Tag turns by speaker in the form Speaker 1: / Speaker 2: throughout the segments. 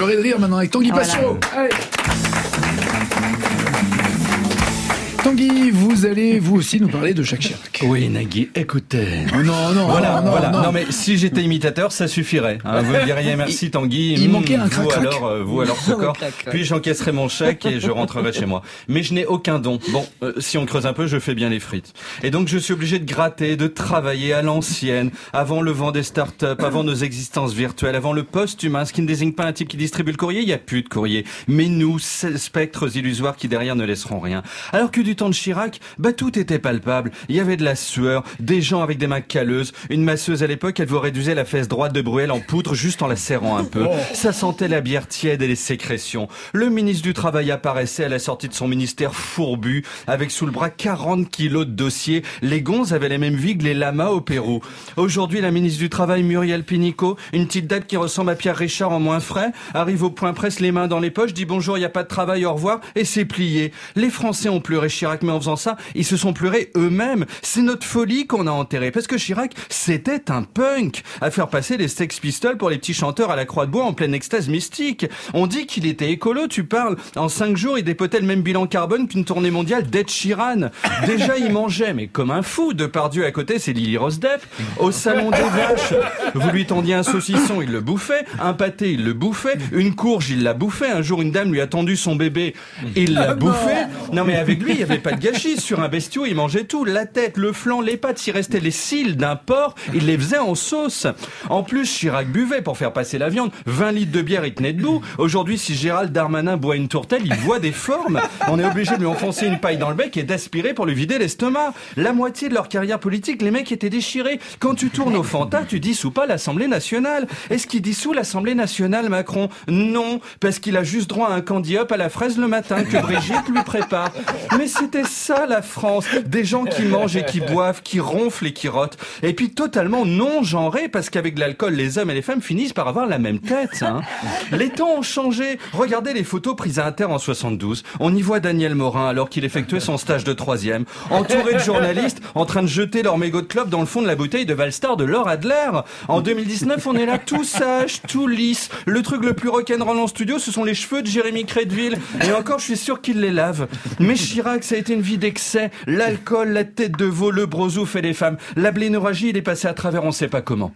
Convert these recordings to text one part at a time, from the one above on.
Speaker 1: pleurer de rire maintenant avec Tanguy
Speaker 2: Voilà.
Speaker 1: Allez. Tanguy, vous allez vous aussi nous parler de Jacques Chirac.
Speaker 3: Oui, Nagui, écoutez.
Speaker 1: Oh non, non,
Speaker 3: Voilà,
Speaker 1: non,
Speaker 3: voilà.
Speaker 1: non.
Speaker 3: Non. mais si j'étais imitateur, ça suffirait. hein. Vous me diriez merci Tanguy.
Speaker 1: il
Speaker 3: Hmm,
Speaker 1: manquait un
Speaker 3: vous alors, euh, vous alors ce corps. Puis j'encaisserai mon chèque et je rentrerai chez moi. Mais je n'ai aucun don. Bon, euh, si on creuse un peu, je fais bien les frites. Et donc je suis obligé de gratter, de travailler à l'ancienne, avant le vent des startups, avant nos existences virtuelles, avant le post-humain, ce qui ne désigne pas un type qui distribue le courrier. Il n'y a plus de courrier. Mais nous, spectres illusoires qui derrière ne laisseront rien. Alors que du temps de Chirac, bah tout était palpable. Il y avait de la sueur, des gens avec des mains calleuses. Une masseuse à l'époque, elle vous réduisait la fesse droite de Bruel en poudre juste en la serrant un peu. Ça sentait la bière tiède et les sécrétions. Le ministre du Travail apparaissait à la sortie de son ministère fourbu, avec sous le bras 40 kilos de dossiers. Les gonzes avaient les mêmes vies que les lamas au Pérou. Aujourd'hui, la ministre du Travail, Muriel Pinico, une petite date qui ressemble à Pierre Richard en moins frais, arrive au point presse les mains dans les poches, dit bonjour, il n'y a pas de travail, au revoir, et c'est plié. Les Français ont pleuré Chirac, mais en faisant ça, ils se sont pleurés eux-mêmes. C'est notre folie qu'on a enterrée. Parce que Chirac, c'était un punk. À faire passer les Sex Pistols pour les petits chanteurs à la croix de bois en pleine extase mystique. On dit qu'il était écolo, tu parles. En cinq jours, il dépotait le même bilan carbone qu'une tournée mondiale d'Ed Sheeran. Déjà, il mangeait, mais comme un fou. Depardieu à côté, c'est Lily Rose Depp. Au salon des vaches, vous lui tendiez un saucisson, il le bouffait. Un pâté, il le bouffait. Une courge, il la bouffait. Un jour, une dame lui a tendu son bébé. Il l'a bouffé. Non, mais avec lui, il avait pas de gâchis. Sur un bestiau, il mangeait tout. La tête, le flanc, les pattes. S'il restait les cils d'un porc, il les faisait en sauce. En plus, Chirac buvait pour faire passer la viande. 20 litres de bière, il tenait debout. Aujourd'hui, si Gérald Darmanin boit une tourtelle, il voit des formes. On est obligé de lui enfoncer une paille dans le bec et d'aspirer pour lui vider l'estomac. La moitié de leur carrière politique, les mecs étaient déchirés. Quand tu tournes au Fanta, tu dissous pas l'Assemblée nationale. Est-ce qu'il dissout l'Assemblée nationale, Macron? Non, parce qu'il a juste droit à un candy up à la fraise le matin que Brigitte lui prépare. C'était ça la France. Des gens qui mangent et qui boivent, qui ronflent et qui rotent. Et puis totalement non genrés parce qu'avec l'alcool, les hommes et les femmes finissent par avoir la même tête. hein. Les temps ont changé. Regardez les photos prises à Inter en 72. On y voit Daniel Morin alors qu'il effectuait son stage de troisième, entouré de journalistes en train de jeter leur mégot de clope dans le fond de la bouteille de Valstar de Laure Adler. En 2019, on est là tout sage, tout lisse. Le truc le plus rock'n'roll en studio, ce sont les cheveux de Jérémy Crédville. Et encore, je suis sûr qu'il les lave. Mais Chirac, ça a été une vie d'excès. L'alcool, la tête de veau, le brosouf et les femmes. La blénorragie, il est passé à travers on sait pas comment.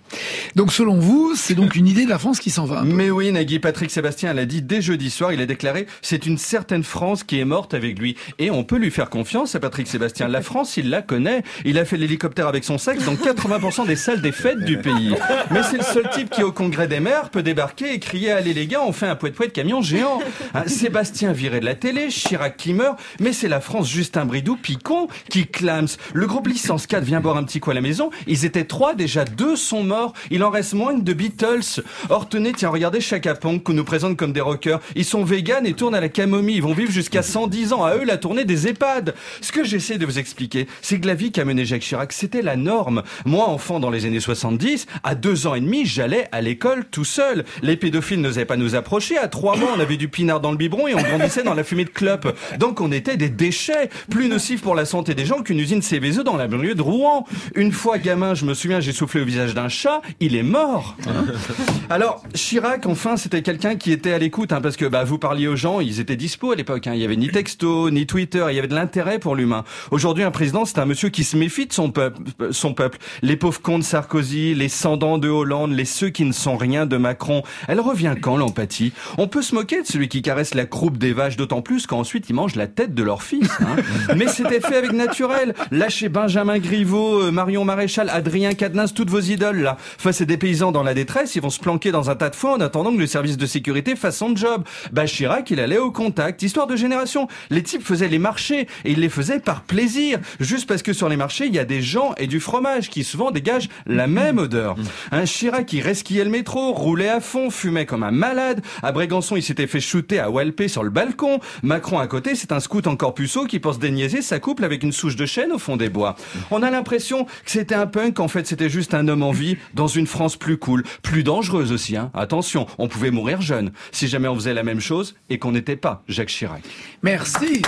Speaker 1: Donc selon vous, c'est donc une idée de la France qui s'en va. un peu.
Speaker 3: Mais oui, Nagui Patrick Sébastien l'a dit dès jeudi soir, il a déclaré c'est une certaine France qui est morte avec lui. Et on peut lui faire confiance à Patrick Sébastien. La France, il la connaît. Il a fait l'hélicoptère avec son sexe dans 80% des salles des fêtes du pays. Mais c'est le seul type qui, au congrès des maires, peut débarquer et crier allez les gars, on fait un poète-poète camion géant. Hein, Sébastien viré de la télé, Chirac qui meurt, mais c'est la France Justin Bridou, Picon, qui clame. Le groupe Licence 4 vient boire un petit coup à la maison. Ils étaient trois, déjà deux sont morts. Il en reste moins de Beatles. Or, tenez, tiens, regardez Chaka Ponk qu'on nous présente comme des rockers. Ils sont véganes et tournent à la camomille. Ils vont vivre jusqu'à 110 ans. À eux, la tournée des EHPAD. Ce que j'essaie de vous expliquer, c'est que la vie qu'a menée Jacques Chirac, c'était la norme. Moi, enfant dans les années 70, à deux ans et demi, j'allais à l'école tout seul. Les pédophiles n'osaient pas nous approcher. À trois mois, on avait du pinard dans le biberon et on grandissait dans la fumée de clope. Donc, on était des déchets, plus nocifs pour la santé des gens qu'une usine CVSE dans la banlieue de Rouen. Une fois gamin, je me souviens, j'ai soufflé au visage d'un chat. Il est mort. hein. Alors, Chirac, enfin, c'était quelqu'un qui était à l'écoute, hein, parce que bah, vous parliez aux gens, ils étaient dispo à l'époque. Hein. Il y avait ni texto, ni Twitter, il y avait de l'intérêt pour l'humain. Aujourd'hui, un président, c'est un monsieur qui se méfie de son peuple. Son peuple. Les pauvres cons de Sarkozy, les sans-dents de Hollande, les ceux qui ne sont rien de Macron. Elle revient quand l'empathie? On peut se moquer de celui qui caresse la croupe des vaches, d'autant plus qu'ensuite ils mangent la tête de leur fils. Hein. Mais c'était fait avec naturel. Lâchez Benjamin Griveaux, euh, Marion Maréchal, Adrien Quatennens, toutes vos idoles là. Face à des paysans dans la détresse, ils vont se planquer dans un tas de foin en attendant que le service de sécurité fasse son job. Bah Chirac, il allait au contact. Histoire de génération. Les types faisaient les marchés et ils les faisaient par plaisir. Juste parce que sur les marchés, il y a des gens et du fromage qui souvent dégagent la même odeur. Un Chirac qui resquillait le métro, roulait à fond, fumait comme un malade. À Brégançon, il s'était fait shooter à Walpé sur le balcon. Macron à côté, c'est un scout encore puceau qui pense déniaiser sa couple avec une souche de chêne au fond des bois. On a l'impression que c'était un punk, en fait c'était juste un homme en vie dans une France plus cool, plus dangereuse aussi. Hein. Attention, on pouvait mourir jeune si jamais on faisait la même chose et qu'on n'était pas Jacques Chirac.
Speaker 1: Merci.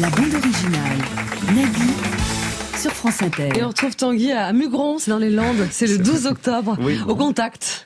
Speaker 2: La bande originale. Nagui sur France Inter.
Speaker 4: Et on retrouve Tanguy à Mugron, c'est dans les Landes. C'est le 12 octobre,
Speaker 3: Oui.
Speaker 4: au contact.